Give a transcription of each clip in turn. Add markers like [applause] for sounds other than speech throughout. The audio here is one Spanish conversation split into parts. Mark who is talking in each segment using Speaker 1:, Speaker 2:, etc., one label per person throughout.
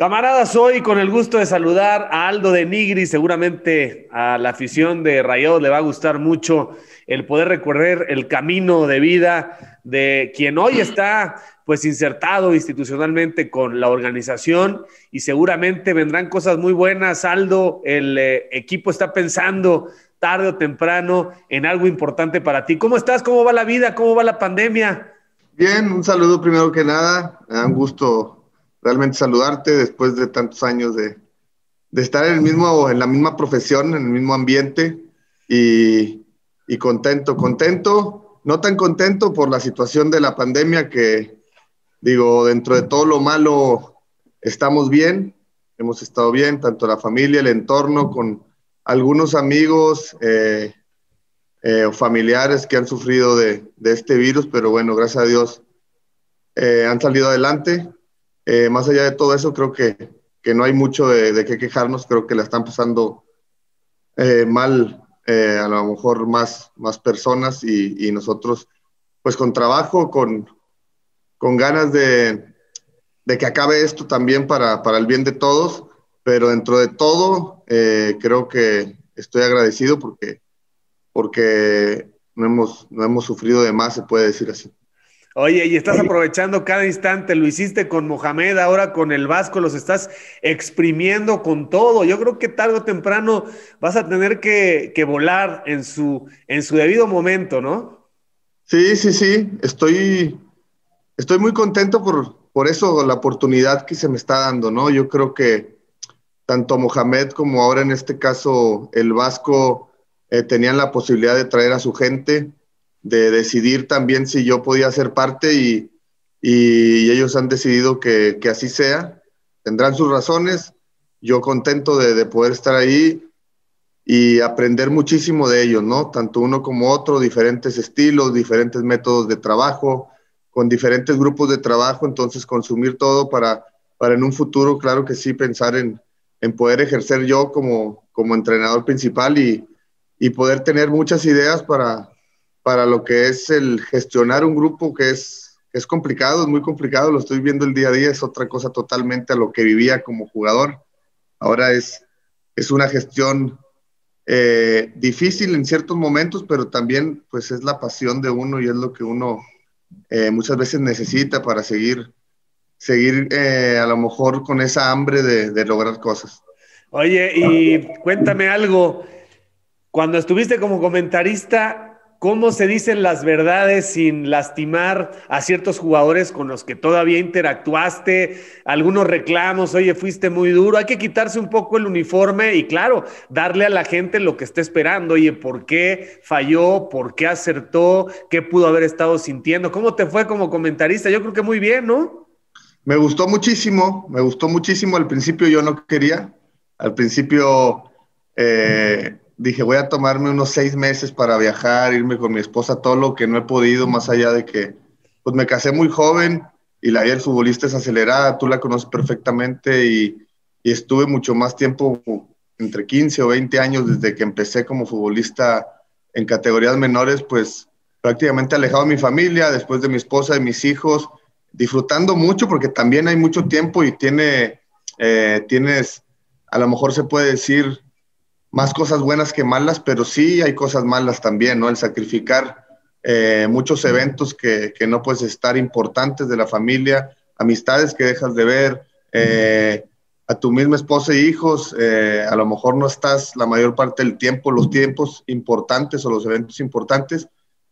Speaker 1: Camaradas, hoy con el gusto de saludar a Aldo de Nigri, seguramente a la afición de Rayados le va a gustar mucho el poder recorrer el camino de vida de quien hoy está pues insertado institucionalmente con la organización y seguramente vendrán cosas muy buenas. Aldo, el eh, equipo está pensando tarde o temprano en algo importante para ti. ¿Cómo estás? ¿Cómo va la vida? ¿Cómo va la pandemia?
Speaker 2: Bien, un saludo primero que nada. Un gusto realmente saludarte después de tantos años de, estar en, el mismo, en la misma profesión, en el mismo ambiente y, y, contento, contento, no tan contento por la situación de la pandemia que, digo, dentro de todo lo malo estamos bien, hemos estado bien, tanto la familia, el entorno, con algunos amigos eh, eh, familiares que han sufrido de, de, este virus, pero bueno, gracias a Dios eh, han salido adelante eh, más allá de todo eso, creo que, que no hay mucho de, qué quejarnos, creo que la están pasando eh, mal eh, a lo mejor más, más personas y, nosotros pues con trabajo, con, con ganas de, de, que acabe esto también para, para, el bien de todos, pero dentro de todo creo que estoy agradecido porque, porque no, hemos, no hemos sufrido de más, se puede decir así.
Speaker 1: Oye, y estás aprovechando cada instante, lo hiciste con Mohamed, ahora con el Vasco, los estás exprimiendo con todo. Yo creo que tarde o temprano vas a tener que, volar en su, en su debido momento, ¿no?
Speaker 2: Sí, sí, sí, estoy, estoy muy contento por, por eso, la oportunidad que se me está dando, ¿no? Yo creo que tanto Mohamed como ahora en este caso el Vasco eh, tenían la posibilidad de traer a su gente de decidir también si yo podía ser parte y, y ellos han decidido que, que, así sea. Tendrán sus razones. Yo contento de, de, poder estar ahí y aprender muchísimo de ellos, ¿no? Tanto uno como otro, diferentes estilos, diferentes métodos de trabajo, con diferentes grupos de trabajo, entonces consumir todo para, para en un futuro, claro que sí, pensar en, en poder ejercer yo como, como entrenador principal y, y poder tener muchas ideas para, para lo que es el gestionar un grupo que es, es complicado, es muy complicado, lo estoy viendo el día a día, es otra cosa totalmente a lo que vivía como jugador. Ahora es, es una gestión eh, difícil en ciertos momentos, pero también pues es la pasión de uno y es lo que uno eh, muchas veces necesita para seguir, seguir eh, a lo mejor con esa hambre de, de lograr cosas.
Speaker 1: Oye, y cuéntame algo, cuando estuviste como comentarista, cómo se dicen las verdades sin lastimar a ciertos jugadores con los que todavía interactuaste, algunos reclamos, oye, fuiste muy duro, hay que quitarse un poco el uniforme y claro, darle a la gente lo que está esperando, oye, ¿por qué falló? ¿Por qué acertó? ¿Qué pudo haber estado sintiendo? ¿Cómo te fue como comentarista? Yo creo que muy bien, ¿no?
Speaker 2: Me gustó muchísimo, me gustó muchísimo, al principio yo no quería, al principio... Eh, dije, voy a tomarme unos seis meses para viajar, irme con mi esposa, todo lo que no he podido, más allá de que, pues me casé muy joven y la vida del futbolista es acelerada, tú la conoces perfectamente y, y estuve mucho más tiempo, entre 15 o 20 años desde que empecé como futbolista en categorías menores, pues prácticamente alejado de mi familia, después de mi esposa y mis hijos, disfrutando mucho porque también hay mucho tiempo y tiene, eh, tienes, a lo mejor se puede decir, más cosas buenas que malas, pero sí hay cosas malas también, ¿no? El sacrificar eh, muchos eventos que, que, no puedes estar importantes de la familia, amistades que dejas de ver, eh, a tu misma esposa e hijos, eh, a lo mejor no estás la mayor parte del tiempo, los tiempos importantes o los eventos importantes.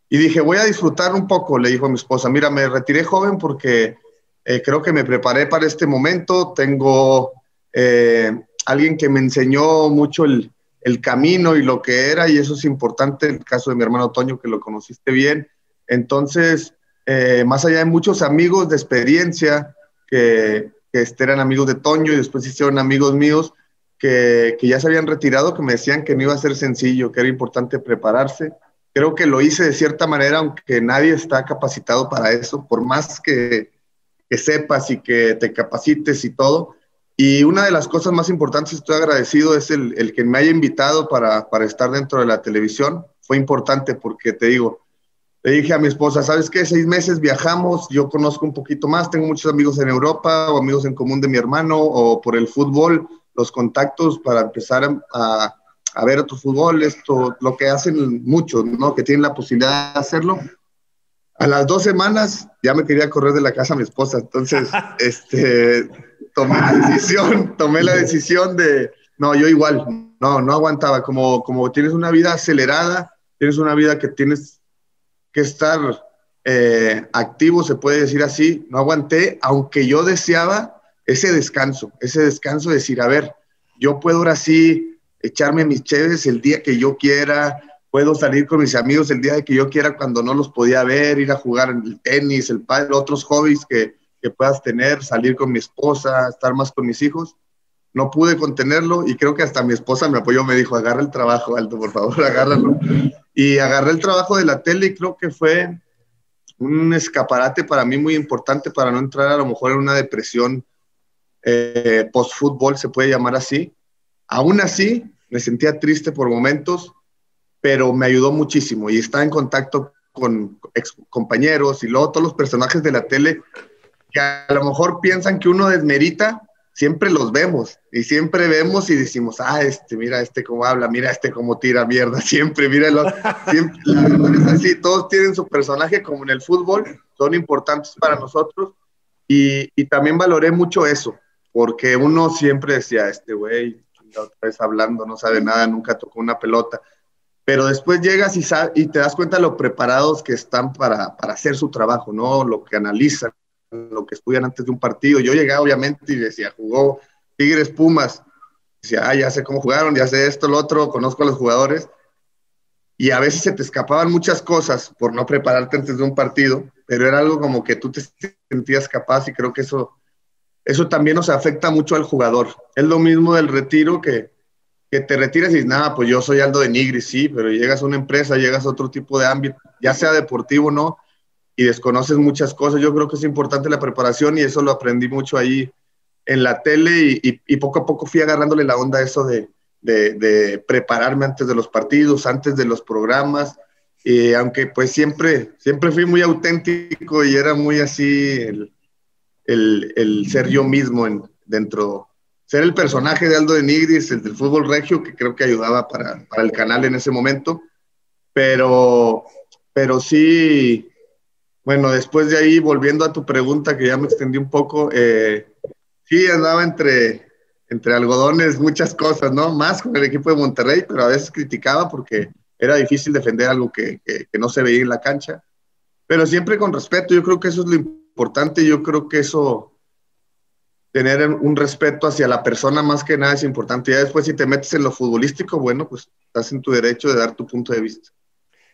Speaker 2: Y dije, voy a disfrutar un poco, le dijo a mi esposa, mira, me retiré joven porque creo que me preparé para este momento, tengo alguien que me enseñó mucho el, el camino y lo que era, y eso es importante, el caso de mi hermano Toño, que lo conociste bien. Entonces, eh, más allá de muchos amigos de experiencia que, que este, eran amigos de Toño y después hicieron amigos míos que, que, ya se habían retirado, que me decían que no iba a ser sencillo, que era importante prepararse. Creo que lo hice de cierta manera, aunque nadie está capacitado para eso, por más que, que sepas y que te capacites y todo, y una de las cosas más importantes, estoy agradecido, es el, el que me haya invitado para, para, estar dentro de la televisión. Fue importante porque te digo, le dije a mi esposa, ¿sabes qué? Seis meses viajamos, yo conozco un poquito más, tengo muchos amigos en Europa o amigos en común de mi hermano o por el fútbol, los contactos para empezar a, a ver otro fútbol, esto, lo que hacen muchos, ¿no? Que tienen la posibilidad de hacerlo. A las dos semanas ya me quería correr de la casa a mi esposa, entonces, [laughs] este, tomé la decisión, tomé la decisión de, no, yo igual, no, no aguantaba, como, como tienes una vida acelerada, tienes una vida que tienes que estar eh, activo, se puede decir así. No aguanté, aunque yo deseaba ese descanso, ese descanso de decir, a ver, yo puedo ahora sí echarme mis chéves el día que yo quiera, puedo salir con mis amigos el día que yo quiera cuando no los podía ver, ir a jugar el tenis, el padre, otros hobbies que, que puedas tener, salir con mi esposa, estar más con mis hijos. No pude contenerlo y creo que hasta mi esposa me apoyó, me dijo, agarra el trabajo, Alto, por favor, [laughs] agárralo. Y agarré el trabajo de la tele y creo que fue un escaparate para mí muy importante para no entrar a lo mejor en una depresión eh, post-fútbol, se puede llamar así. Aún así, me sentía triste por momentos, pero me ayudó muchísimo y estaba en contacto con ex compañeros y luego todos los personajes de la tele que a lo mejor piensan que uno desmerita, siempre los vemos y siempre vemos y decimos, ah, este, mira este cómo habla, mira este cómo tira mierda, [laughs] siempre, míralo, siempre, así, todos tienen su personaje como en el fútbol, son importantes para nosotros y, y también valoré mucho eso, porque uno siempre decía, este güey, otra vez hablando, no sabe nada, nunca tocó una pelota, pero después llegas y, y te das cuenta lo preparados que están para, para hacer su trabajo, ¿no? Lo que analizan, lo que estudian antes de un partido. Yo llegaba obviamente y decía, jugó Tigres Pumas. Decía, ah, ya sé cómo jugaron, ya sé esto, lo otro, conozco a los jugadores. Y a veces se te escapaban muchas cosas por no prepararte antes de un partido, pero era algo como que tú te sentías capaz y creo que eso, eso también nos afecta mucho al jugador. Es lo mismo del retiro que, que te retiras y dices, nada, pues yo soy Aldo de Nigris, sí, pero llegas a una empresa, llegas a otro tipo de ámbito, ya sea deportivo o no, y desconoces muchas cosas. Yo creo que es importante la preparación y eso lo aprendí mucho ahí en la tele y, poco a poco fui agarrándole la onda a eso de, de, prepararme antes de los partidos, antes de los programas. Y aunque pues siempre, siempre fui muy auténtico y era muy así el, el, el ser yo mismo en, dentro, ser el personaje de Aldo de Nigris, el del fútbol regio, que creo que ayudaba para, para el canal en ese momento. Pero, pero sí, bueno, después de ahí, volviendo a tu pregunta, que ya me extendí un poco, eh, sí, andaba entre, entre algodones muchas cosas, ¿no? Más con el equipo de Monterrey, pero a veces criticaba porque era difícil defender algo que, que, no se veía en la cancha. Pero siempre con respeto, yo creo que eso es lo importante, yo creo que eso, tener un respeto hacia la persona más que nada es importante. Ya después si te metes en lo futbolístico, bueno, pues estás en tu derecho de dar tu punto de vista.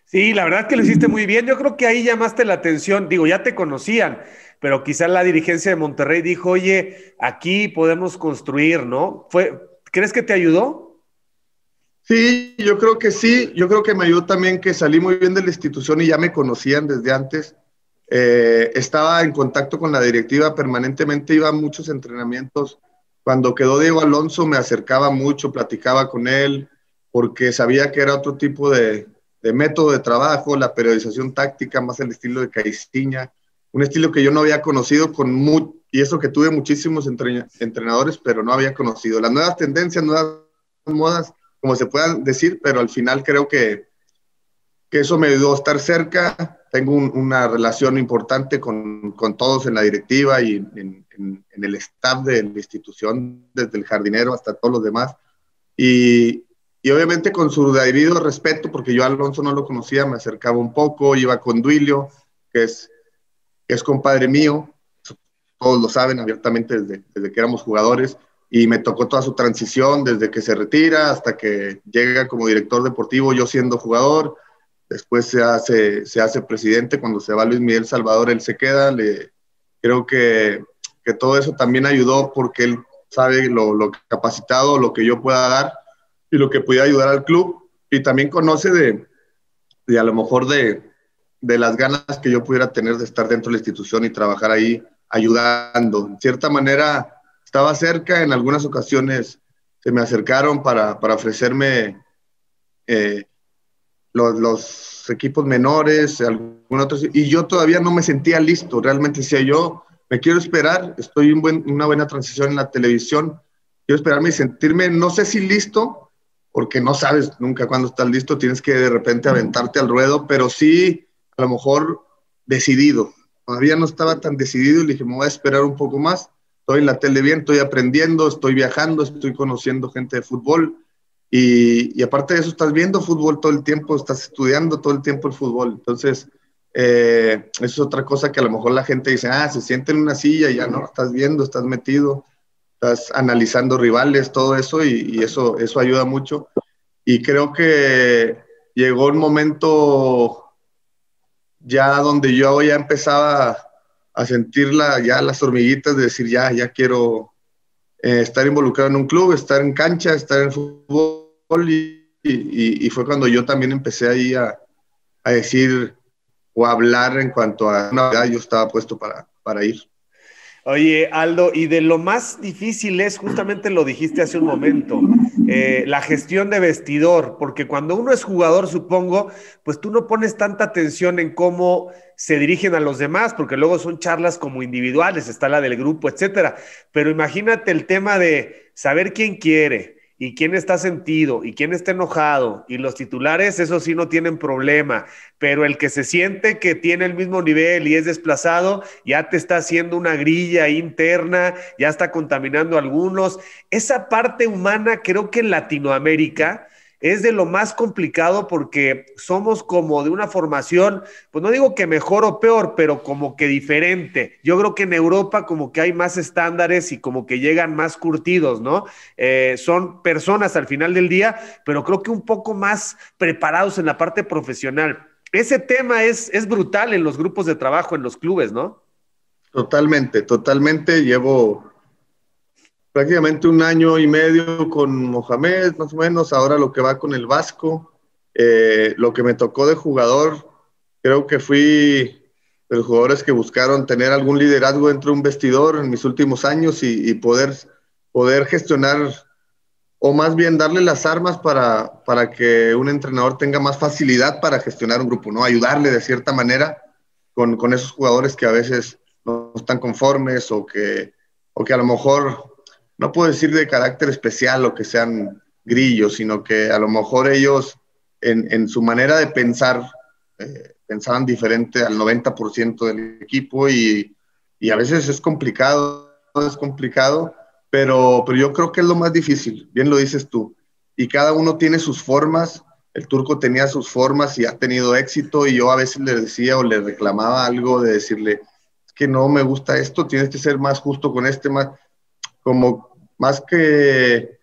Speaker 1: Sí, la verdad que lo hiciste muy bien. Yo creo que ahí llamaste la atención. Digo, ya te conocían, pero quizás la dirigencia de Monterrey dijo, oye, aquí podemos construir, ¿no? ¿Fue, ¿Crees que te ayudó?
Speaker 2: Sí, yo creo que sí. Yo creo que me ayudó también que salí muy bien de la institución y ya me conocían desde antes. Eh, estaba en contacto con la directiva permanentemente, iba a muchos entrenamientos. Cuando quedó Diego Alonso me acercaba mucho, platicaba con él, porque sabía que era otro tipo de, de método de trabajo, la periodización táctica, más el estilo de Caixinha, un estilo que yo no había conocido con y eso que tuve muchísimos entrenadores, pero no había conocido. Las nuevas tendencias, nuevas modas, como se puedan decir, pero al final creo que, que eso me ayudó a estar cerca. Tengo una relación importante con, con, todos en la directiva y en, en, en, el staff de la institución, desde el jardinero hasta todos los demás. Y, y obviamente con su debido respeto, porque yo a Alonso no lo conocía, me acercaba un poco, iba con Duilio, que es, es compadre mío, todos lo saben abiertamente desde, desde que éramos jugadores, y me tocó toda su transición, desde que se retira hasta que llega como director deportivo, yo siendo jugador, después se hace, se hace presidente, cuando se va Luis Miguel Salvador, él se queda, le, creo que, que todo eso también ayudó porque él sabe lo, lo capacitado, lo que yo pueda dar, y lo que pudiera ayudar al club y también conoce de, de a lo mejor de, de, las ganas que yo pudiera tener de estar dentro de la institución y trabajar ahí ayudando. En cierta manera estaba cerca, en algunas ocasiones se me acercaron para, para ofrecerme eh, los, equipos menores, algún otro, y yo todavía no me sentía listo, realmente decía yo, me quiero esperar, estoy en una buena transición en la televisión, quiero esperarme y sentirme, no sé si listo, porque no sabes nunca cuándo estás listo, tienes que de repente aventarte al ruedo, pero sí, a lo mejor decidido. Todavía no estaba tan decidido y le dije, me voy a esperar un poco más. Estoy en la tele bien, estoy aprendiendo, estoy viajando, estoy conociendo gente de fútbol. Y, y, aparte de eso, estás viendo fútbol todo el tiempo, estás estudiando todo el tiempo el fútbol. Entonces, eh, eso es otra cosa que a lo mejor la gente dice, ah, se siente en una silla, ya no, estás viendo, estás metido estás analizando rivales, todo eso, y, eso, eso ayuda mucho. Y creo que llegó un momento ya donde yo ya empezaba a sentir ya las hormiguitas de decir, ya, ya quiero eh, estar involucrado en un club, estar en cancha, estar en fútbol, y, fue cuando yo también empecé ahí a, a, decir o a hablar en cuanto a una yo estaba puesto para, para ir.
Speaker 1: Oye, Aldo, y de lo más difícil es, justamente lo dijiste hace un momento, eh, la gestión de vestidor, porque cuando uno es jugador, supongo, pues tú no pones tanta atención en cómo se dirigen a los demás, porque luego son charlas como individuales, está la del grupo, etcétera. Pero imagínate el tema de saber quién quiere, y quién está sentido y quién está enojado y los titulares, eso sí no tienen problema, pero el que se siente que tiene el mismo nivel y es desplazado, ya te está haciendo una grilla interna, ya está contaminando algunos. Esa parte humana creo que en Latinoamérica es de lo más complicado porque somos como de una formación, pues no digo que mejor o peor, pero como que diferente. Yo creo que en Europa como que hay más estándares y como que llegan más curtidos, ¿no? Eh, son personas al final del día, pero creo que un poco más preparados en la parte profesional. Ese tema es, es brutal en los grupos de trabajo, en los clubes, ¿no?
Speaker 2: Totalmente, totalmente. Llevo prácticamente un año y medio con Mohamed, más o menos, ahora lo que va con el Vasco. Eh, lo que me tocó de jugador, creo que fui de los jugadores que buscaron tener algún liderazgo dentro de un vestidor en mis últimos años y, poder, poder gestionar, o más bien darle las armas para, para que un entrenador tenga más facilidad para gestionar un grupo, ¿no? Ayudarle de cierta manera con, con esos jugadores que a veces no están conformes o que, o que a lo mejor no puedo decir de carácter especial o que sean grillos, sino que a lo mejor ellos en, su manera de pensar eh, pensaban diferente al 90% del equipo y, a veces es complicado, es complicado, pero, pero yo creo que es lo más difícil, bien lo dices tú, y cada uno tiene sus formas, el turco tenía sus formas y ha tenido éxito y yo a veces le decía o le reclamaba algo de decirle, que no me gusta esto, tienes que ser más justo con este, más como más que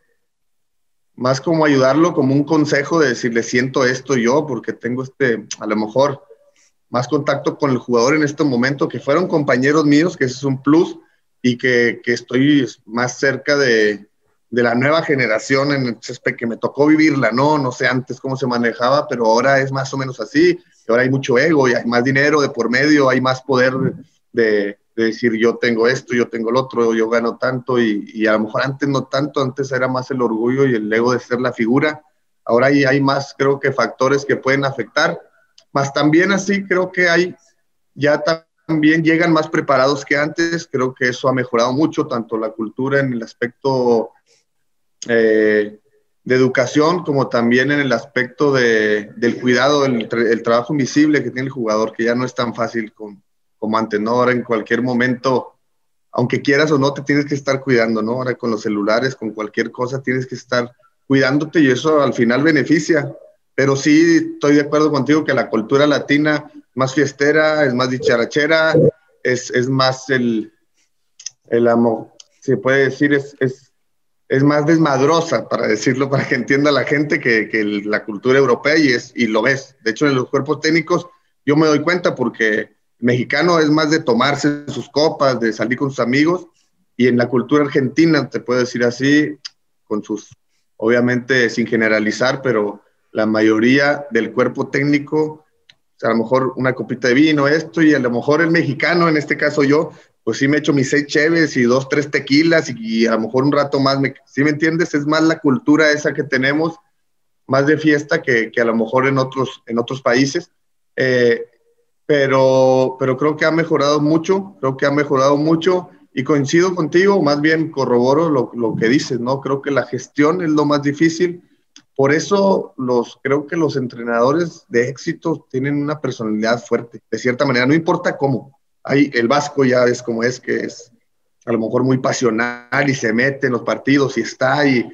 Speaker 2: más como ayudarlo como un consejo de decirle siento esto yo porque tengo este a lo mejor más contacto con el jugador en este momento que fueron compañeros míos que ese es un plus y que, que estoy más cerca de, de, la nueva generación en el que me tocó vivirla, ¿no? No sé antes cómo se manejaba, pero ahora es más o menos así. Ahora hay mucho ego y hay más dinero de por medio, hay más poder de, de decir yo tengo esto, yo tengo el otro, yo gano tanto y, a lo mejor antes no tanto, antes era más el orgullo y el ego de ser la figura, ahora hay, hay más creo que factores que pueden afectar, más también así creo que hay, ya también llegan más preparados que antes, creo que eso ha mejorado mucho, tanto la cultura en el aspecto eh, de educación como también en el aspecto de, del cuidado, el, el trabajo invisible que tiene el jugador, que ya no es tan fácil con como antes, ¿no? Ahora en cualquier momento, aunque quieras o no, te tienes que estar cuidando, ¿no? Ahora con los celulares, con cualquier cosa, tienes que estar cuidándote y eso al final beneficia. Pero sí estoy de acuerdo contigo que la cultura latina más fiestera, es más dicharachera, es, es más el, el amor, se puede decir, es, es, es, más desmadrosa, para decirlo, para que entienda la gente, que, que la cultura europea y, es, y lo ves. De hecho, en los cuerpos técnicos yo me doy cuenta porque mexicano es más de tomarse sus copas, de salir con sus amigos, y en la cultura argentina, te puedo decir así, con sus, obviamente sin generalizar, pero la mayoría del cuerpo técnico, a lo mejor una copita de vino, esto, y a lo mejor el mexicano, en este caso yo, pues sí me echo mis seis cheves y dos, tres tequilas y, a lo mejor un rato más, me, ¿sí me entiendes? Es más la cultura esa que tenemos, más de fiesta que, que, a lo mejor en otros, en otros países. Eh, pero, pero creo que ha mejorado mucho, creo que ha mejorado mucho y coincido contigo, más bien corroboro lo, lo, que dices, ¿no? Creo que la gestión es lo más difícil. Por eso los, creo que los entrenadores de éxito tienen una personalidad fuerte, de cierta manera, no importa cómo. Hay, el Vasco ya ves cómo es, que es a lo mejor muy pasional y se mete en los partidos y está y,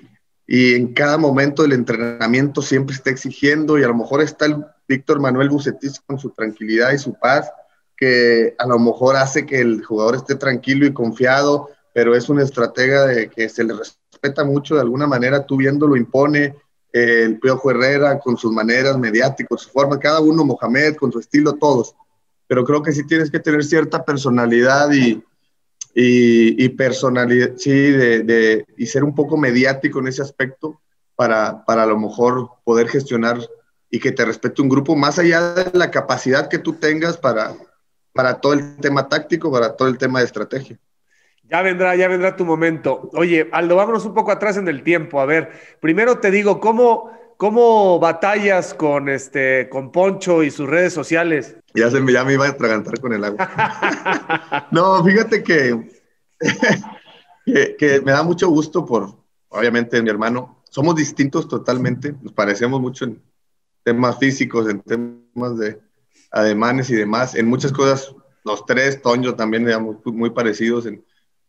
Speaker 2: y en cada momento del entrenamiento siempre está exigiendo y a lo mejor está el Víctor Manuel Bucetis con su tranquilidad y su paz, que a lo mejor hace que el jugador esté tranquilo y confiado, pero es una estratega de que se le respeta mucho de alguna manera, tú viendo lo impone, eh, el Piojo Herrera con sus maneras mediáticas, su forma, cada uno, Mohamed con su estilo, todos. Pero creo que sí tienes que tener cierta personalidad y, y, personalidad, sí, de, y ser un poco mediático en ese aspecto para, para a lo mejor poder gestionar y que te respete un grupo, más allá de la capacidad que tú tengas para, para todo el tema táctico, para todo el tema de estrategia.
Speaker 1: Ya vendrá, ya vendrá tu momento. Oye, Aldo, vámonos un poco atrás en el tiempo. A ver, primero te digo, ¿cómo, cómo batallas con, este, con Poncho y sus redes sociales?
Speaker 2: Ya, se me, ya me iba a atragantar con el agua. [laughs] no, fíjate [laughs] que, que, me da mucho gusto por, obviamente, mi hermano. Somos distintos totalmente, nos parecemos mucho en temas físicos, en temas de ademanes y demás. En muchas cosas, los tres, Toño también, digamos, muy parecidos en,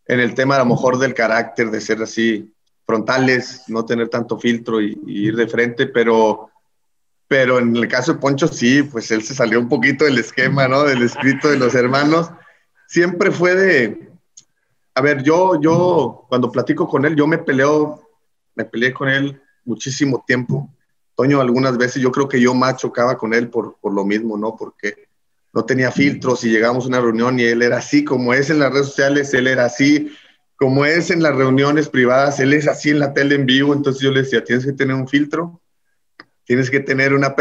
Speaker 2: en el tema a lo mejor del carácter, de ser así frontales, no tener tanto filtro y, y ir de frente, pero pero en el caso de Poncho sí, pues él se salió un poquito del esquema, ¿no? Del escrito de los hermanos. Siempre fue de, a ver, yo, yo, cuando platico con él, yo me peleo, me peleé con él muchísimo tiempo. Toño algunas veces, yo creo que yo más chocaba con él por, por lo mismo, ¿no? Porque no tenía filtros y llegamos a una reunión y él era así, como es en las redes sociales, él era así, como es en las reuniones privadas, él es así en la tele en vivo, entonces yo le decía, tienes que tener un filtro tienes que tener una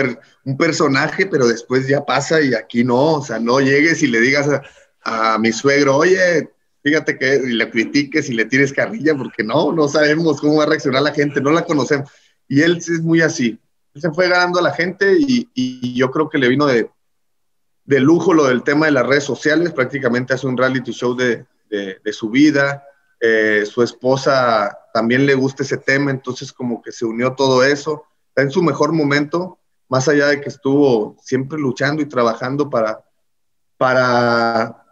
Speaker 2: un personaje, pero después ya pasa y aquí no, o sea, no llegues y le digas a, mi suegro, oye, fíjate que y le critiques y le tires carrilla, porque no, no sabemos cómo va a reaccionar la gente, no la conocemos. Y él es muy así. Se fue ganando a la gente y, yo creo que le vino de, de, lujo lo del tema de las redes sociales, prácticamente hace un reality show de, de, su vida. Eh, su esposa también le gusta ese tema, entonces como que se unió todo eso en su mejor momento, más allá de que estuvo siempre luchando y trabajando para, para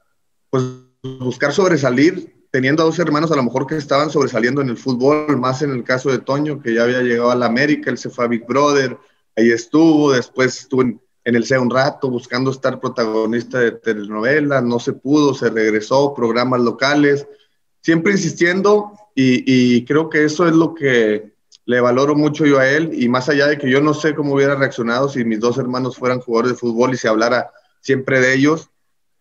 Speaker 2: pues, buscar sobresalir, teniendo a dos hermanos a lo mejor que estaban sobresaliendo en el fútbol, más en el caso de Toño, que ya había llegado a la América, él se Brother, ahí estuvo, después estuvo en, el SEA un rato buscando estar protagonista de telenovelas, no se pudo, se regresó, programas locales, siempre insistiendo y, y creo que eso es lo que le valoro mucho yo a él y más allá de que yo no sé cómo hubiera reaccionado si mis dos hermanos fueran jugadores de fútbol y se hablara siempre de ellos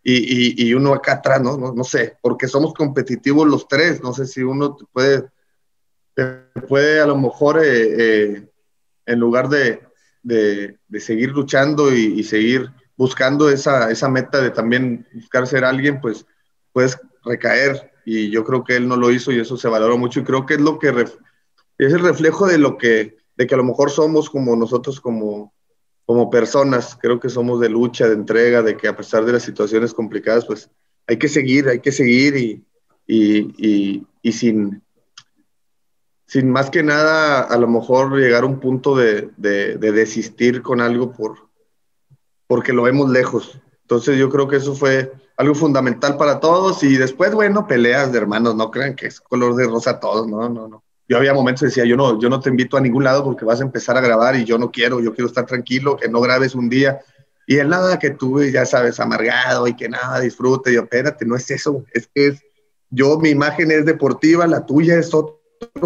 Speaker 2: y, y, uno acá atrás, ¿no? ¿no? sé, porque somos competitivos los tres, no sé si uno puede, puede a lo mejor, eh, eh, en lugar de, de, seguir luchando y, seguir buscando esa, esa meta de también buscar ser alguien, pues puedes recaer y yo creo que él no lo hizo y eso se valoró mucho y creo que es lo que es el reflejo de lo que, de que a lo mejor somos como nosotros como, como personas, creo que somos de lucha, de entrega, de que a pesar de las situaciones complicadas, pues hay que seguir, hay que seguir y, y, y, sin, sin más que nada a lo mejor llegar a un punto de, de, de, desistir con algo por, porque lo vemos lejos. Entonces yo creo que eso fue algo fundamental para todos y después, bueno, peleas de hermanos, no crean que es color de rosa todos, no, no, no yo había momentos que decía, yo no, yo no te invito a ningún lado porque vas a empezar a grabar y yo no quiero, yo quiero estar tranquilo, que no grabes un día. Y el nada que tú, ya sabes, amargado y que nada, disfrute. Yo, espérate, no es eso, es que es, yo, mi imagen es deportiva, la tuya es otro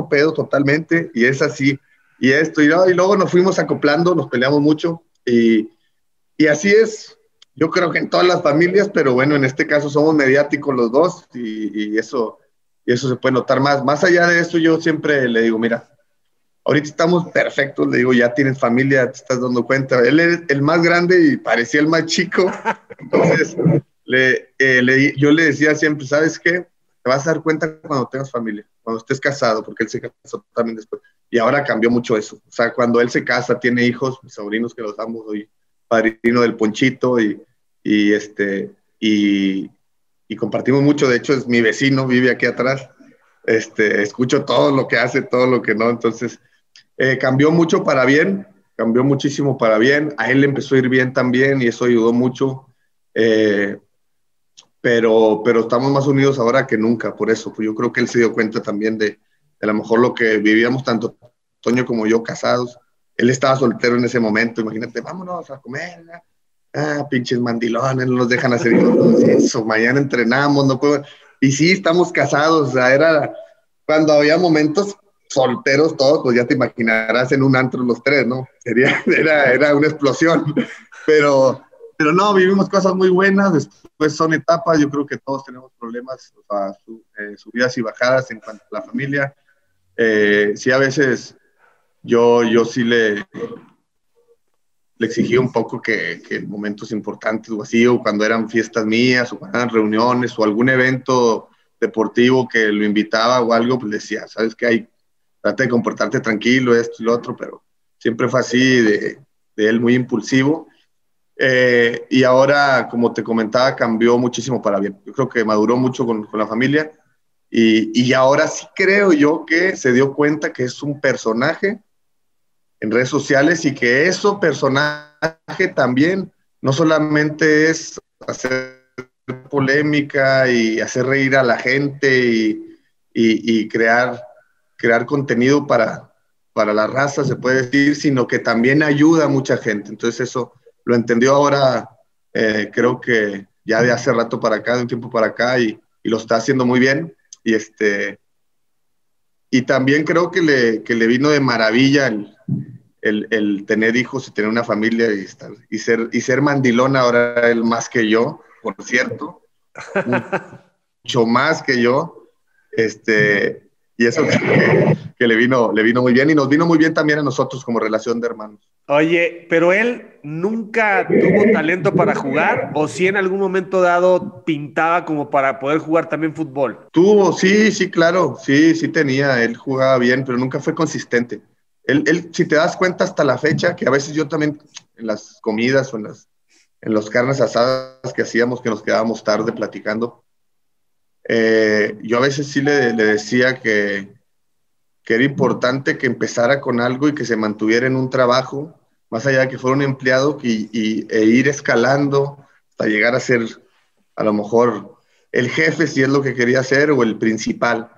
Speaker 2: pedo totalmente y es así. Y esto, y, y luego nos fuimos acoplando, nos peleamos mucho y, y así es. Yo creo que en todas las familias, pero bueno, en este caso somos mediáticos los dos y, y eso, y eso se puede notar más. Más allá de eso, yo siempre le digo, mira, ahorita estamos perfectos, le digo, ya tienes familia, te estás dando cuenta. Él es el más grande y parecía el más chico. Entonces, le, eh, le, yo le decía siempre, ¿sabes qué? te vas a dar cuenta cuando tengas familia, cuando estés casado, porque él se casó también después. Y ahora cambió mucho eso. O sea, cuando él se casa, tiene hijos, mis sobrinos que los amo, hoy padrino del Ponchito y, y este, y, y, compartimos mucho. De hecho, es mi vecino, vive aquí atrás. Este, escucho todo lo que hace, todo lo que no. Entonces, eh, cambió mucho para bien, cambió muchísimo para bien. A él le empezó a ir bien también y eso ayudó mucho. Eh, pero, pero estamos más unidos ahora que nunca, por eso. Pues yo creo que él se dio cuenta también de, de a lo mejor lo que vivíamos tanto Toño como yo casados. Él estaba soltero en ese momento, imagínate, vámonos a comer. Ah, pinches mandilones, no nos dejan hacer eso. Mañana entrenamos, no puedo. Y sí, estamos casados, o sea, era cuando había momentos solteros todos, pues ya te imaginarás en un antro los tres, ¿no? Sería, [laughs] era, era una explosión. Pero, pero no, vivimos cosas muy buenas, después son etapas, yo creo que todos tenemos problemas, o sea, eh, subidas y bajadas en cuanto a la familia. Eh, sí, a veces yo, yo sí le, le exigí un poco que, que, en momentos importantes o así, o cuando eran fiestas mías, o cuando eran reuniones, o algún evento deportivo que lo invitaba o algo, pues decía, sabes que hay, trata de comportarte tranquilo, esto y lo otro, pero siempre fue así, de, de él muy impulsivo. Eh, y ahora, como te comentaba, cambió muchísimo para bien. Yo creo que maduró mucho con, con la familia y, y ahora sí creo yo que se dio cuenta que es un personaje en redes sociales y que eso personaje también no solamente es hacer polémica y hacer reír a la gente y, y, crear, crear contenido para, para la raza, se puede decir, sino que también ayuda a mucha gente. Entonces eso lo entendió ahora, eh, creo que ya de hace rato para acá, de un tiempo para acá, y, y, lo está haciendo muy bien. Y, este, y también creo que le, que le vino de maravilla el, el, el, tener hijos y tener una familia y, estar, y, ser, y ser mandilón ahora él más que yo, por cierto, mucho más que yo, este, y eso que, que, le, vino, le vino muy bien y nos vino muy bien también a nosotros como relación de hermanos.
Speaker 1: Oye, pero él nunca tuvo talento para jugar o si en algún momento dado pintaba como para poder jugar también fútbol.
Speaker 2: Tuvo, sí, sí, claro, sí, sí tenía, él jugaba bien, pero nunca fue consistente. Él, si te das cuenta hasta la fecha, que a veces yo también en las comidas o en las en los carnes asadas que hacíamos, que nos quedábamos tarde platicando, eh, yo a veces sí le, decía que, que, era importante que empezara con algo y que se mantuviera en un trabajo, más allá de que fuera un empleado, y, e ir escalando hasta llegar a ser a lo mejor el jefe, si es lo que quería hacer, o el principal.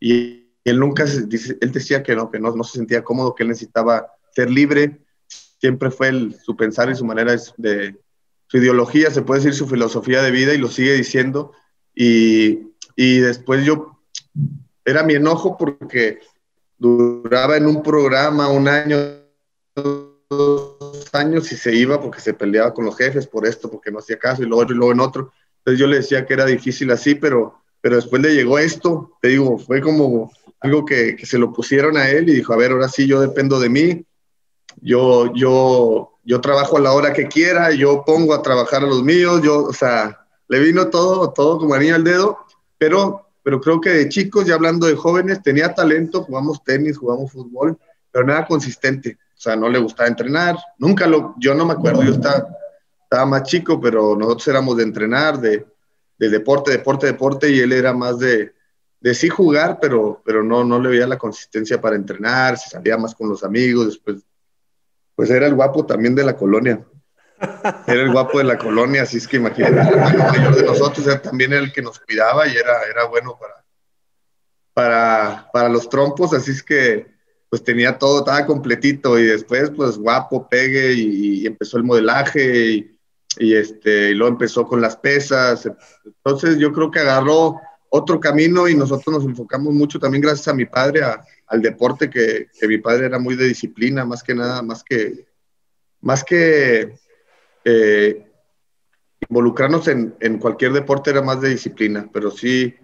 Speaker 2: Y él nunca, él decía que no, que no, no se sentía cómodo, que él necesitaba ser libre, siempre fue el, su pensar y su manera de, su ideología, se puede decir su filosofía de vida y lo sigue diciendo. Y, y después yo, era mi enojo porque duraba en un programa un año, dos años y se iba porque se peleaba con los jefes por esto, porque no hacía caso y luego, y luego en otro. Entonces yo le decía que era difícil así, pero, pero después le llegó esto, te digo, fue como algo que, que se lo pusieron a él y dijo, a ver, ahora sí yo dependo de mí, yo, yo, yo trabajo a la hora que quiera, yo pongo a trabajar a los míos, yo, o sea, le vino todo, todo como anillo al dedo, pero, pero creo que de chicos, ya hablando de jóvenes, tenía talento, jugamos tenis, jugamos fútbol, pero nada consistente, o sea, no le gustaba entrenar, nunca lo, yo no me acuerdo, yo estaba, estaba más chico, pero nosotros éramos de entrenar, de, de deporte, deporte, deporte, y él era más de, de jugar, pero, pero no, no le veía la consistencia para entrenar, se salía más con los amigos, después, pues era el guapo también de la colonia. Era el guapo de la colonia, así es que imagínate, el mayor de nosotros era también el que nos cuidaba y era, era bueno para, para, para los trompos, así es que pues tenía todo, estaba completito y después pues guapo, pegue y, y empezó el modelaje y, y, este, y luego empezó con las pesas. Entonces yo creo que agarró otro camino y nosotros nos enfocamos mucho también gracias a mi padre, a, al deporte, que, que, mi padre era muy de disciplina, más que nada, más que, más que eh, involucrarnos en, en, cualquier deporte era más de disciplina, pero sí,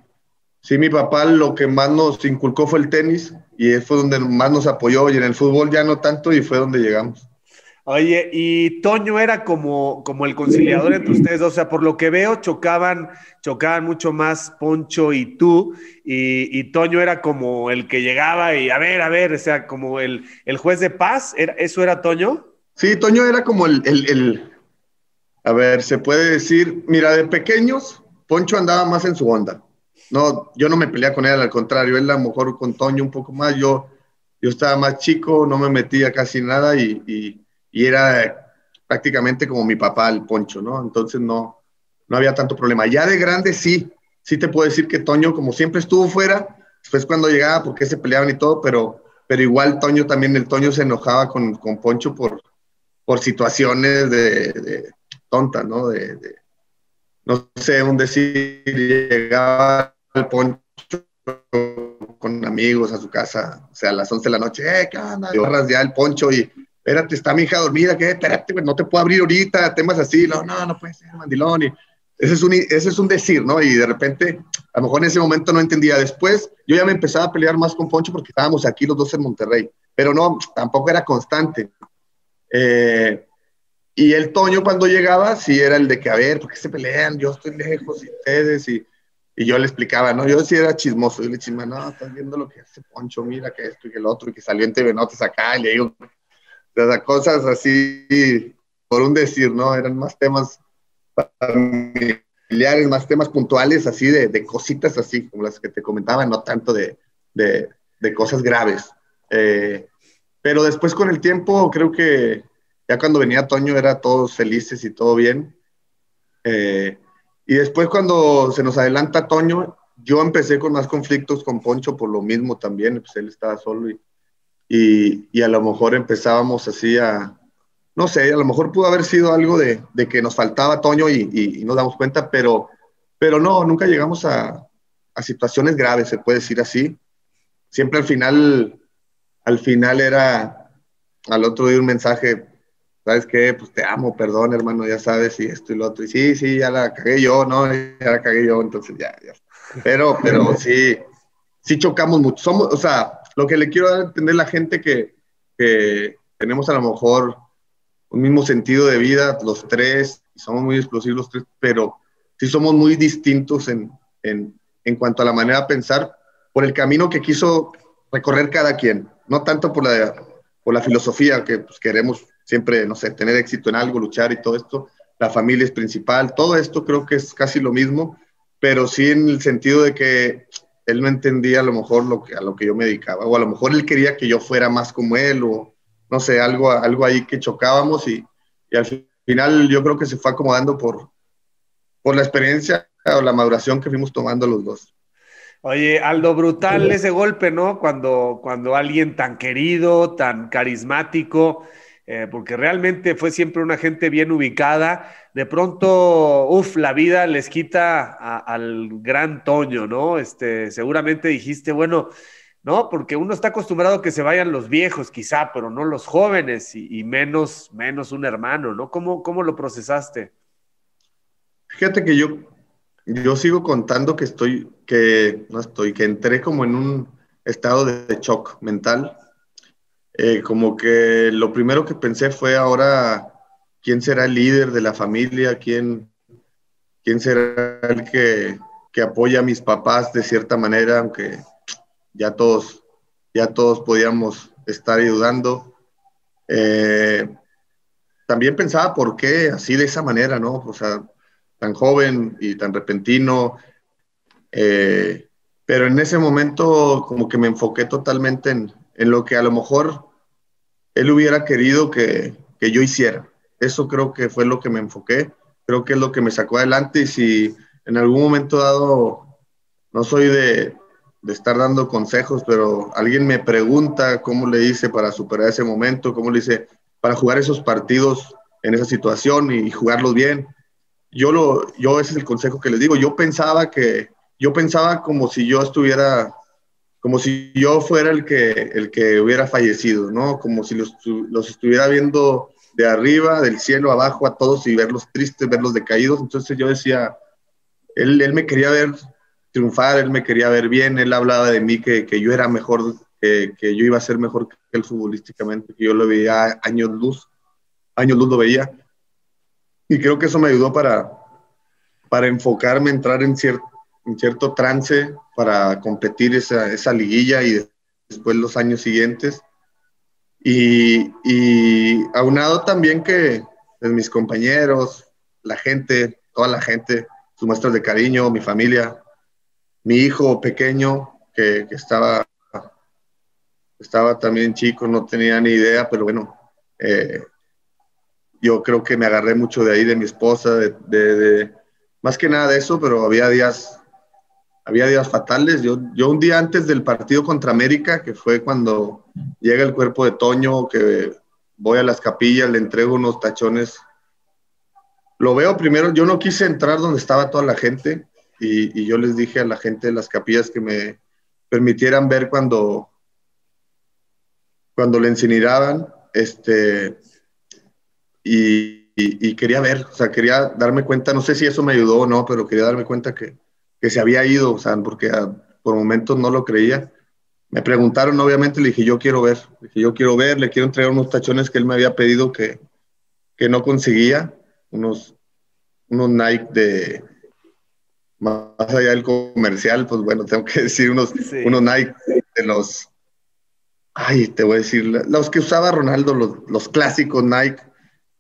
Speaker 2: sí mi papá lo que más nos inculcó fue el tenis y fue donde más nos apoyó y en el fútbol ya no tanto y fue donde llegamos.
Speaker 1: Oye, y Toño era como, como el conciliador entre ustedes, o sea, por lo que veo, chocaban, chocaban mucho más Poncho y tú, y, Toño era como el que llegaba y a ver, a ver, o sea, como el, el juez de paz, ¿eso era Toño?
Speaker 2: Sí, Toño era como el, el, el, a ver, se puede decir, mira, de pequeños, Poncho andaba más en su onda. No, yo no me peleaba con él, al contrario, él a lo mejor con Toño un poco más, yo, yo estaba más chico, no me metía casi nada y y era prácticamente como mi papá, el Poncho, ¿no? Entonces no, no había tanto problema. Ya de grande sí, sí te puedo decir que Toño, como siempre estuvo fuera, después cuando llegaba, porque se peleaban y todo, pero, pero igual Toño también, el Toño se enojaba con, con Poncho por, por situaciones de, de tonta, ¿no? De, no sé, un decir, llegaba el Poncho con amigos a su casa, o sea, a las 11 de la noche, ¡eh, qué onda! ya el Poncho y espérate, está mi hija dormida, ¿qué? Espérate, no te puedo abrir ahorita, temas así, no, no, no puede ser, mandilón. Y ese, es un, ese es un decir, ¿no? Y de repente, a lo mejor en ese momento no entendía. Después, yo ya me empezaba a pelear más con Poncho porque estábamos aquí los dos en Monterrey, pero no, tampoco era constante. Eh, y el Toño cuando llegaba, sí era el de que, a ver, ¿por qué se pelean? Yo estoy lejos y ustedes, y, y yo le explicaba, ¿no? Yo sí era chismoso, yo le decía, no, estás viendo lo que hace Poncho, mira que esto y que el otro, y que salió en TV Notas acá, y le digo, las cosas así, por un decir, ¿no? Eran más temas familiares, más temas puntuales, así de, cositas así, como las que te comentaba, no tanto de cosas graves. Eh, pero después con el tiempo, creo que ya cuando venía Toño era todos felices y todo bien. Eh, y después cuando se nos adelanta Toño, yo empecé con más conflictos con Poncho por lo mismo también, pues él estaba solo y y, a lo mejor empezábamos así a, no sé, a lo mejor pudo haber sido algo de, que nos faltaba Toño y, y, nos damos cuenta, pero, pero no, nunca llegamos a, situaciones graves, se puede decir así. Siempre al final, al final era, al otro día un mensaje, ¿sabes qué? Pues te amo, perdón, hermano, ya sabes, y esto y lo otro. Y sí, sí, ya la cagué yo, ¿no? Ya la cagué yo, entonces ya, ya. Pero, pero sí, sí chocamos mucho. Somos, o sea, lo que le quiero dar a entender a la gente que, que tenemos a lo mejor un mismo sentido de vida, los tres, somos muy explosivos los tres, pero sí somos muy distintos en, en, en cuanto a la manera de pensar por el camino que quiso recorrer cada quien, no tanto por la, por la filosofía que pues, queremos siempre, no sé, tener éxito en algo, luchar y todo esto, la familia es principal, todo esto creo que es casi lo mismo, pero sí en el sentido de que él no entendía a lo mejor lo que, a lo que yo me dedicaba, o a lo mejor él quería que yo fuera más como él, o no sé, algo, algo ahí que chocábamos y, y al final yo creo que se fue acomodando por, por la experiencia o la maduración que fuimos tomando los dos.
Speaker 1: Oye, Aldo, brutal ese golpe, ¿no? Cuando, cuando alguien tan querido, tan carismático, eh, porque realmente fue siempre una gente bien ubicada. De pronto, uff, la vida les quita al gran Toño, ¿no? Este, seguramente dijiste, bueno, ¿no? Porque uno está acostumbrado a que se vayan los viejos, quizá, pero no los jóvenes y, menos, menos un hermano, ¿no? ¿Cómo, ¿Cómo lo procesaste?
Speaker 2: Fíjate que yo, yo sigo contando que estoy, que no estoy, que entré como en un estado de shock mental eh, como que lo primero que pensé fue ahora, ¿quién será el líder de la familia? ¿Quién, quién será el que, que apoya a mis papás de cierta manera, aunque ya todos, ya todos podíamos estar ayudando? Eh, también pensaba por qué así de esa manera, ¿no? O sea, tan joven y tan repentino. Eh, pero en ese momento como que me enfoqué totalmente en, en lo que a lo mejor él hubiera querido que, que, yo hiciera. Eso creo que fue lo que me enfoqué, creo que es lo que me sacó adelante y si en algún momento dado, no soy de, de estar dando consejos, pero alguien me pregunta cómo le hice para superar ese momento, cómo le hice para jugar esos partidos en esa situación y jugarlos bien. Yo, lo, yo ese es el consejo que les digo. Yo pensaba que, yo pensaba como si yo estuviera como si yo fuera el que, el que hubiera fallecido, ¿no? Como si los, los estuviera viendo de arriba, del cielo abajo a todos y verlos tristes, verlos decaídos. Entonces yo decía, él, él me quería ver triunfar, él me quería ver bien, él hablaba de mí que, que yo era mejor, que, que, yo iba a ser mejor que él futbolísticamente, que yo lo veía años luz. años luz lo veía. Y creo que eso me ayudó para, para enfocarme, entrar en cierto, en cierto trance para competir esa, esa liguilla y después los años siguientes. Y, y aunado también que pues, mis compañeros, la gente, toda la gente, sus muestras de cariño, mi familia, mi hijo pequeño que, estaba, estaba también chico, no tenía ni idea, pero bueno, eh, yo creo que me agarré mucho de ahí, de mi esposa, de, más que nada de eso, pero había días había días fatales. Yo, yo un día antes del partido contra América, que fue cuando llega el cuerpo de Toño, que voy a las capillas, le entrego unos tachones. Lo veo primero, yo no quise entrar donde estaba toda la gente y, yo les dije a la gente de las capillas que me permitieran ver cuando, cuando le incineraban, este, y, y, y, quería ver, o sea, quería darme cuenta, no sé si eso me ayudó o no, pero quería darme cuenta que, que se había ido, o sea, porque a, ah, por momentos no lo creía. Me preguntaron, obviamente, le dije, yo quiero ver, le dije, yo quiero ver, le quiero entregar unos tachones que él me había pedido que, que no conseguía, unos, unos Nike de, más allá del comercial, pues bueno, [laughs] tengo que decir unos, sí. unos Nike de los, ay, te voy a decir, los que usaba Ronaldo, los, los clásicos Nike,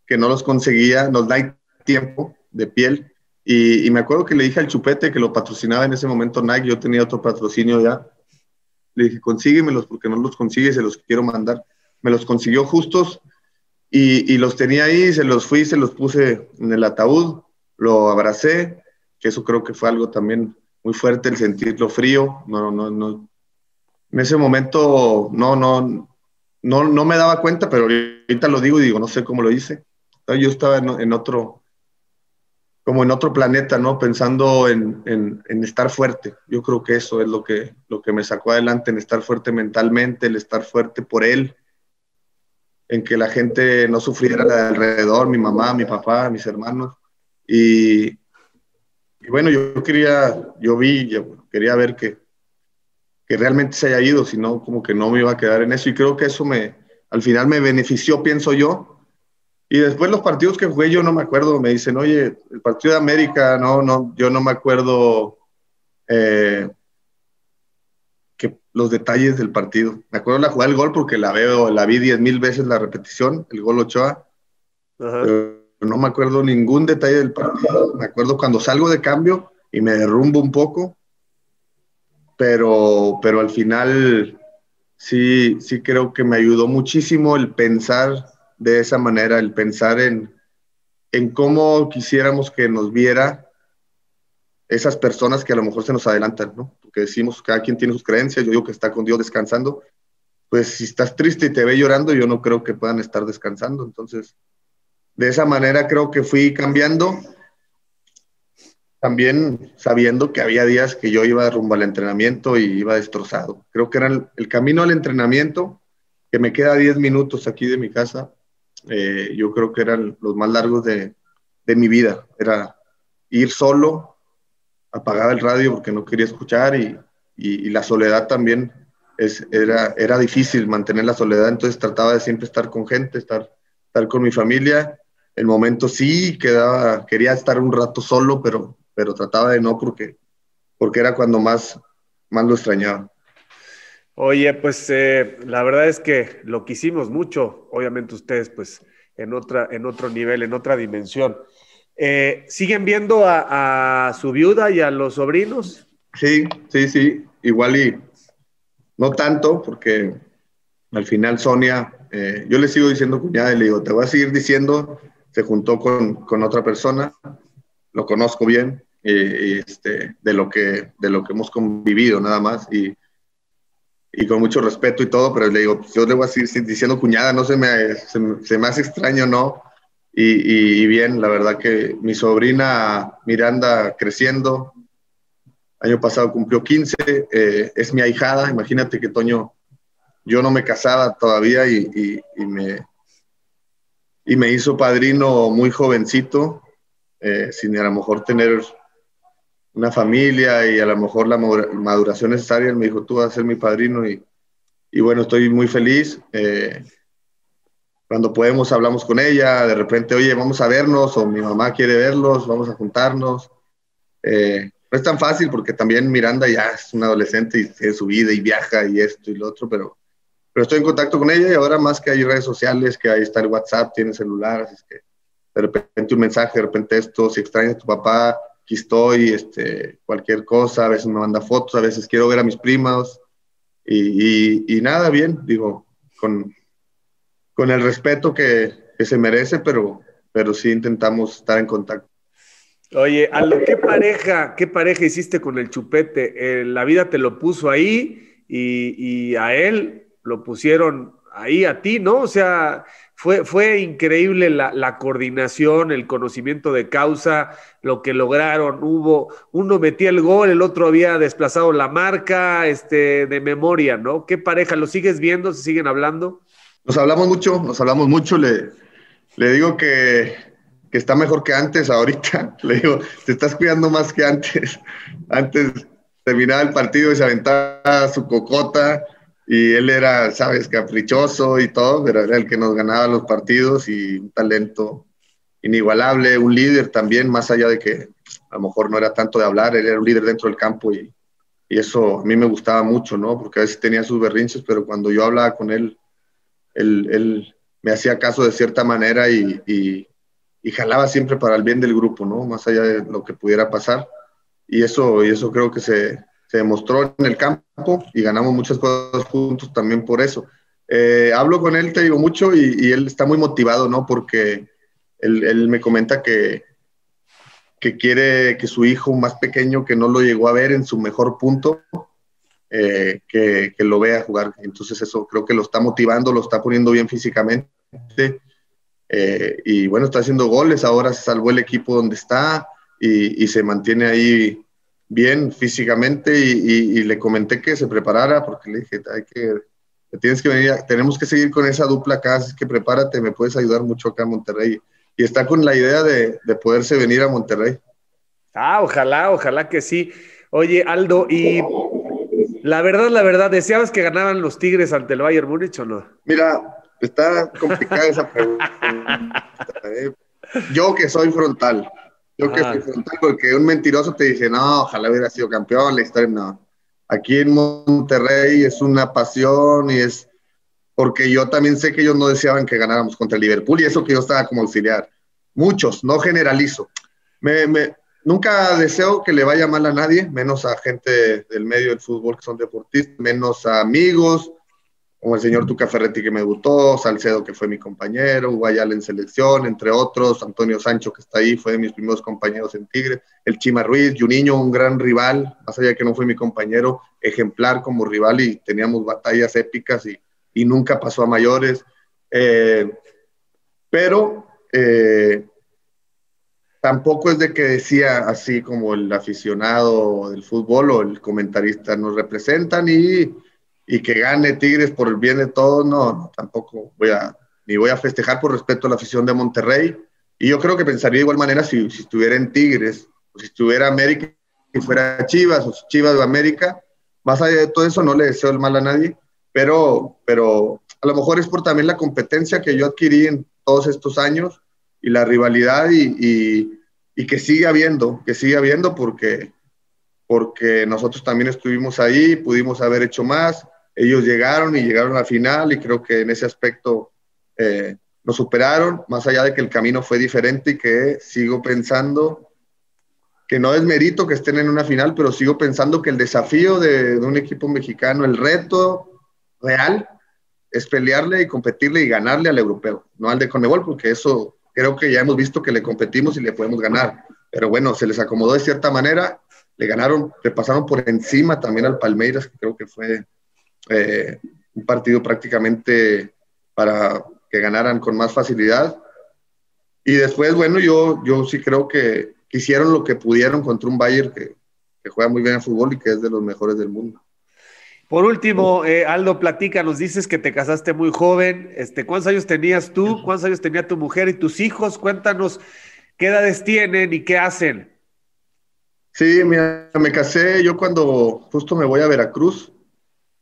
Speaker 2: que no los conseguía, los Nike tiempo de piel, y, y, me acuerdo que le dije al Chupete que lo patrocinaba en ese momento Nike, yo tenía otro patrocinio ya. Le dije, consíguemelos porque no los consigue, se los quiero mandar. Me los consiguió justos y, y, los tenía ahí, se los fui, se los puse en el ataúd, lo abracé, que eso creo que fue algo también muy fuerte, el sentirlo frío. No, no, no. En ese momento no, no, no, no me daba cuenta, pero ahorita lo digo y digo, no sé cómo lo hice. Yo estaba en, en otro, como en otro planeta, ¿no? Pensando en, en, estar fuerte. Yo creo que eso es lo que, lo que me sacó adelante, en estar fuerte mentalmente, el estar fuerte por él, en que la gente no sufriera de alrededor, mi mamá, mi papá, mis hermanos. Y, y bueno, yo quería, yo vi, yo quería ver que, que realmente se haya ido, sino como que no me iba a quedar en eso. Y creo que eso me, al final me benefició, pienso yo, y después los partidos que jugué yo no me acuerdo, me dicen, oye, el partido de América, no, no, yo no me acuerdo eh, que los detalles del partido. Me acuerdo la jugada del gol porque la veo, la vi diez mil veces la repetición, el gol Ochoa. Pero no me acuerdo ningún detalle del partido. Me acuerdo cuando salgo de cambio y me derrumbo un poco, pero, pero al final sí, sí creo que me ayudó muchísimo el pensar de esa manera, el pensar en, en cómo quisiéramos que nos viera esas personas que a lo mejor se nos adelantan, ¿no? Porque decimos, cada quien tiene sus creencias, yo digo que está con Dios descansando, pues si estás triste y te ve llorando, yo no creo que puedan estar descansando. Entonces, de esa manera creo que fui cambiando, también sabiendo que había días que yo iba rumbo al entrenamiento y iba destrozado. Creo que era el, camino al entrenamiento, que me queda 10 minutos aquí de mi casa, eh, yo creo que eran los más largos de, de, mi vida. Era ir solo, apagar el radio porque no quería escuchar y, y, y la soledad también es, era, era difícil mantener la soledad, entonces trataba de siempre estar con gente, estar, estar con mi familia. El momento sí quedaba, quería estar un rato solo, pero, pero trataba de no porque, porque era cuando más, más lo extrañaba.
Speaker 1: Oye, pues eh, la verdad es que lo quisimos mucho, obviamente ustedes pues en, otra, en otro nivel, en otra dimensión. Eh, ¿Siguen viendo a, su viuda y a los sobrinos?
Speaker 2: Sí, sí, sí, igual y no tanto, porque al final Sonia, eh, yo le sigo diciendo cuñada y le digo, te voy a seguir diciendo, se juntó con, con otra persona, lo conozco bien, y, este, de, lo que, de lo que hemos convivido nada más, y y con mucho respeto y todo, pero le digo, yo le voy a seguir diciendo cuñada, no se me, se, me hace extraño, ¿no? Y, y, y, bien, la verdad que mi sobrina Miranda creciendo, año pasado cumplió 15, eh, es mi ahijada, imagínate que Toño, yo no me casaba todavía y, y me, y me hizo padrino muy jovencito, eh, sin a lo mejor tener una familia y a lo mejor la maduración necesaria, él me dijo, tú vas a ser mi padrino y, y bueno, estoy muy feliz. Eh, cuando podemos hablamos con ella, de repente, oye, vamos a vernos, o mi mamá quiere verlos, vamos a juntarnos. Eh, no es tan fácil porque también Miranda ya es una adolescente y tiene su vida y viaja y esto y lo otro, pero, pero estoy en contacto con ella y ahora más que hay redes sociales, que ahí está el WhatsApp, tiene celular, así es que de repente un mensaje, de repente esto, si extrañas a tu papá, aquí estoy, este, cualquier cosa, a veces me manda fotos, a veces quiero ver a mis primas y, y, nada, bien, digo, con, con el respeto que, que, se merece, pero, pero sí intentamos estar en contacto.
Speaker 1: Oye, ¿qué pareja, qué pareja hiciste con el chupete? Eh, la vida te lo puso ahí y, y, a él lo pusieron ahí a ti, ¿no? O sea, fue, fue increíble la, la, coordinación, el conocimiento de causa, lo que lograron. Hubo, uno metía el gol, el otro había desplazado la marca, este, de memoria, ¿no? ¿Qué pareja? ¿Lo sigues viendo? ¿Se siguen hablando?
Speaker 2: Nos hablamos mucho, nos hablamos mucho. Le, le digo que que está mejor que antes ahorita. [laughs] Le digo, te estás cuidando más que antes. [laughs] Antes terminaba el partido y se aventaba su cocota y él era, sabes, caprichoso y todo, pero era el que nos ganaba los partidos y un talento inigualable, un líder también, más allá de que a lo mejor no era tanto de hablar, él era un líder dentro del campo y, y eso a mí me gustaba mucho, ¿no? Porque a veces tenía sus berrinches, pero cuando yo hablaba con él, él, él me hacía caso de cierta manera y, y jalaba siempre para el bien del grupo, ¿no? Más allá de lo que pudiera pasar. Y eso, y eso creo que se, se demostró en el campo y ganamos muchas cosas juntos también por eso. Eh, hablo con él, te digo mucho, y, él está muy motivado, ¿no? Porque él, él, me comenta que, que quiere que su hijo más pequeño, que no lo llegó a ver en su mejor punto, eh, que, que, lo vea jugar. Entonces eso creo que lo está motivando, lo está poniendo bien físicamente eh, y bueno, está haciendo goles, ahora se salvó el equipo donde está y, y se mantiene ahí bien físicamente y, y, le comenté que se preparara porque le dije, hay que, tienes que venir, tenemos que seguir con esa dupla acá, así que prepárate, me puedes ayudar mucho acá en Monterrey. Y está con la idea de, de poderse venir a Monterrey.
Speaker 1: Ah, ojalá, ojalá que sí. Oye, Aldo, y la verdad, la verdad, ¿deseabas que ganaran los Tigres ante el Bayern Múnich o no?
Speaker 2: Mira, Está complicada esa pregunta. ¿eh? Yo que soy frontal, yo que soy frontal, porque un mentiroso te dice, no, ojalá hubiera sido campeón, la historia no. Aquí en Monterrey es una pasión y es porque yo también sé que ellos no deseaban que ganáramos contra el Liverpool y eso que yo estaba como auxiliar. Muchos, no generalizo. Me, me, nunca deseo que le vaya mal a nadie, menos a gente del medio del fútbol que son deportistas, menos a amigos, como el señor Tuca Ferretti que me gustó, Salcedo que fue mi compañero, Guayal en selección, entre otros, Antonio Sancho que está ahí, fue de mis primeros compañeros en Tigre, el Chima Ruiz, Juninho, un gran rival, más allá de que no fue mi compañero, ejemplar como rival y teníamos batallas épicas y, y nunca pasó a mayores. Eh, pero eh, tampoco es de que decía así como el aficionado del fútbol o el comentarista nos representan y y que gane Tigres por el bien de todos, no, tampoco voy a, ni voy a festejar por respeto a la afición de Monterrey. Y yo creo que pensaría de igual manera si, si estuviera en Tigres, o si estuviera América y fuera Chivas, o si Chivas de América, más allá de todo eso no le deseo el mal a nadie, pero, pero a lo mejor es por también la competencia que yo adquirí en todos estos años y la rivalidad y, y, y que sigue habiendo, que sigue habiendo porque, porque nosotros también estuvimos ahí, pudimos haber hecho más, ellos llegaron y llegaron a la final y creo que en ese aspecto eh, nos superaron, más allá de que el camino fue diferente y que sigo pensando que no es mérito que estén en una final, pero sigo pensando que el desafío de, de un equipo mexicano, el reto real, es pelearle y competirle y ganarle al europeo, no al de Conmebol, porque eso creo que ya hemos visto que le competimos y le podemos ganar. Pero bueno, se les acomodó de cierta manera, le ganaron, le pasaron por encima también al Palmeiras, que creo que fue eh, un partido prácticamente para que ganaran con más facilidad. Y después, bueno, yo, yo sí creo que, hicieron lo que pudieron contra un Bayern que, que, juega muy bien al fútbol y que es de los mejores del mundo.
Speaker 1: Por último, eh, Aldo, platica, nos dices que te casaste muy joven. Este, ¿Cuántos años tenías tú? ¿Cuántos años tenía tu mujer y tus hijos? Cuéntanos qué edades tienen y qué hacen.
Speaker 2: Sí, mira, me casé yo cuando justo me voy a Veracruz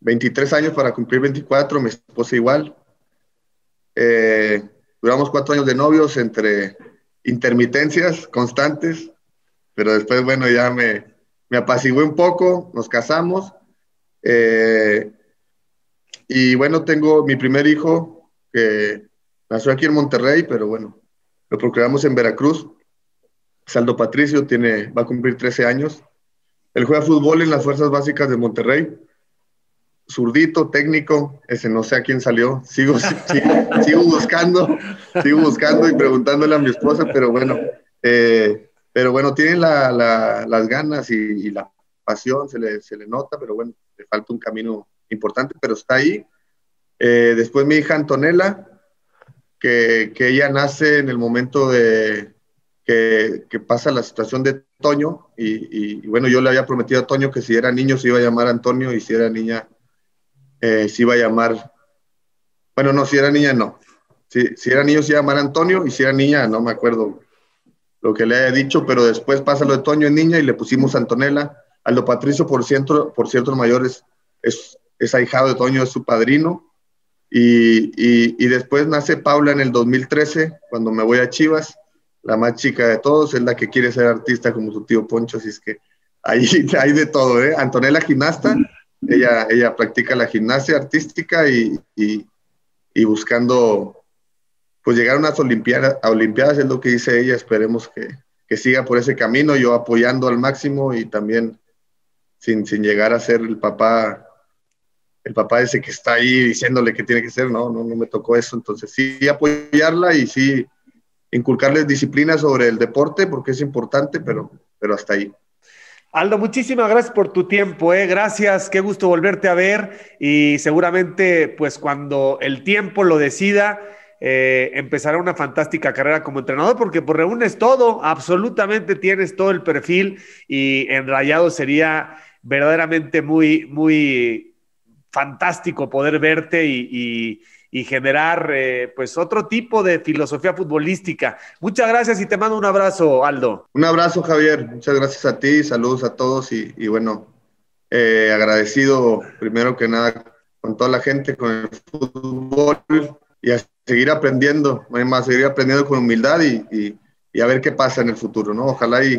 Speaker 2: 23 años para cumplir 24, mi esposa igual. Eh, duramos cuatro años de novios entre intermitencias constantes, pero después, bueno, ya me, me apacigué un poco, nos casamos. Eh, y bueno, tengo mi primer hijo que nació aquí en Monterrey, pero bueno, lo procreamos en Veracruz. Saldo Patricio tiene, va a cumplir 13 años. Él juega fútbol en las fuerzas básicas de Monterrey. Zurdito, técnico, ese no sé a quién salió. [laughs] Sigo, sigo, buscando, sigo buscando y preguntándole a mi esposa, pero bueno, eh, pero bueno, tiene las ganas y, la pasión, se le, se le nota, pero bueno, le falta un camino importante, pero está ahí. Eh, después mi hija Antonella, que, que, ella nace en el momento de que, que pasa la situación de Toño, y, y, bueno, yo le había prometido a Toño que si era niño se iba a llamar Antonio y si era niña eh, se iba a llamar, bueno, no, si era niña no, si, si era niño se iba a llamar Antonio y si era niña no me acuerdo lo que le haya dicho, pero después pasa lo de Toño en niña y le pusimos Antonella. Aldo Patricio, por cierto, por cierto, mayores es, es ahijado de Toño, es su padrino. Y, y, después nace Paula en el 2013, cuando me voy a Chivas, la más chica de todos, es la que quiere ser artista como su tío Poncho, así es que ahí [laughs] hay de todo, ¿eh? Antonella gimnasta, ella, ella practica la gimnasia artística y, y buscando pues llegar a unas olimpiadas, olimpiadas es lo que dice ella, esperemos que, que, siga por ese camino, yo apoyando al máximo y también sin, sin llegar a ser el papá el papá ese que está ahí diciéndole que tiene que ser, no, no, no me tocó eso. Entonces sí apoyarla y sí inculcarles disciplina sobre el deporte porque es importante, pero, pero hasta ahí.
Speaker 1: Aldo, muchísimas gracias por tu tiempo, ¿eh? gracias, qué gusto volverte a ver y seguramente pues cuando el tiempo lo decida, eh, empezará una fantástica carrera como entrenador porque pues, reúnes todo, absolutamente tienes todo el perfil y en Rayado sería verdaderamente muy, muy fantástico poder verte y, generar eh, pues otro tipo de filosofía futbolística. Muchas gracias y te mando un abrazo, Aldo.
Speaker 2: Un abrazo, Javier. Muchas gracias a ti, saludos a todos y, bueno, eh, agradecido primero que nada con toda la gente, con el fútbol y a seguir aprendiendo, más seguir aprendiendo con humildad y, y, a ver qué pasa en el futuro, ¿no? Ojalá y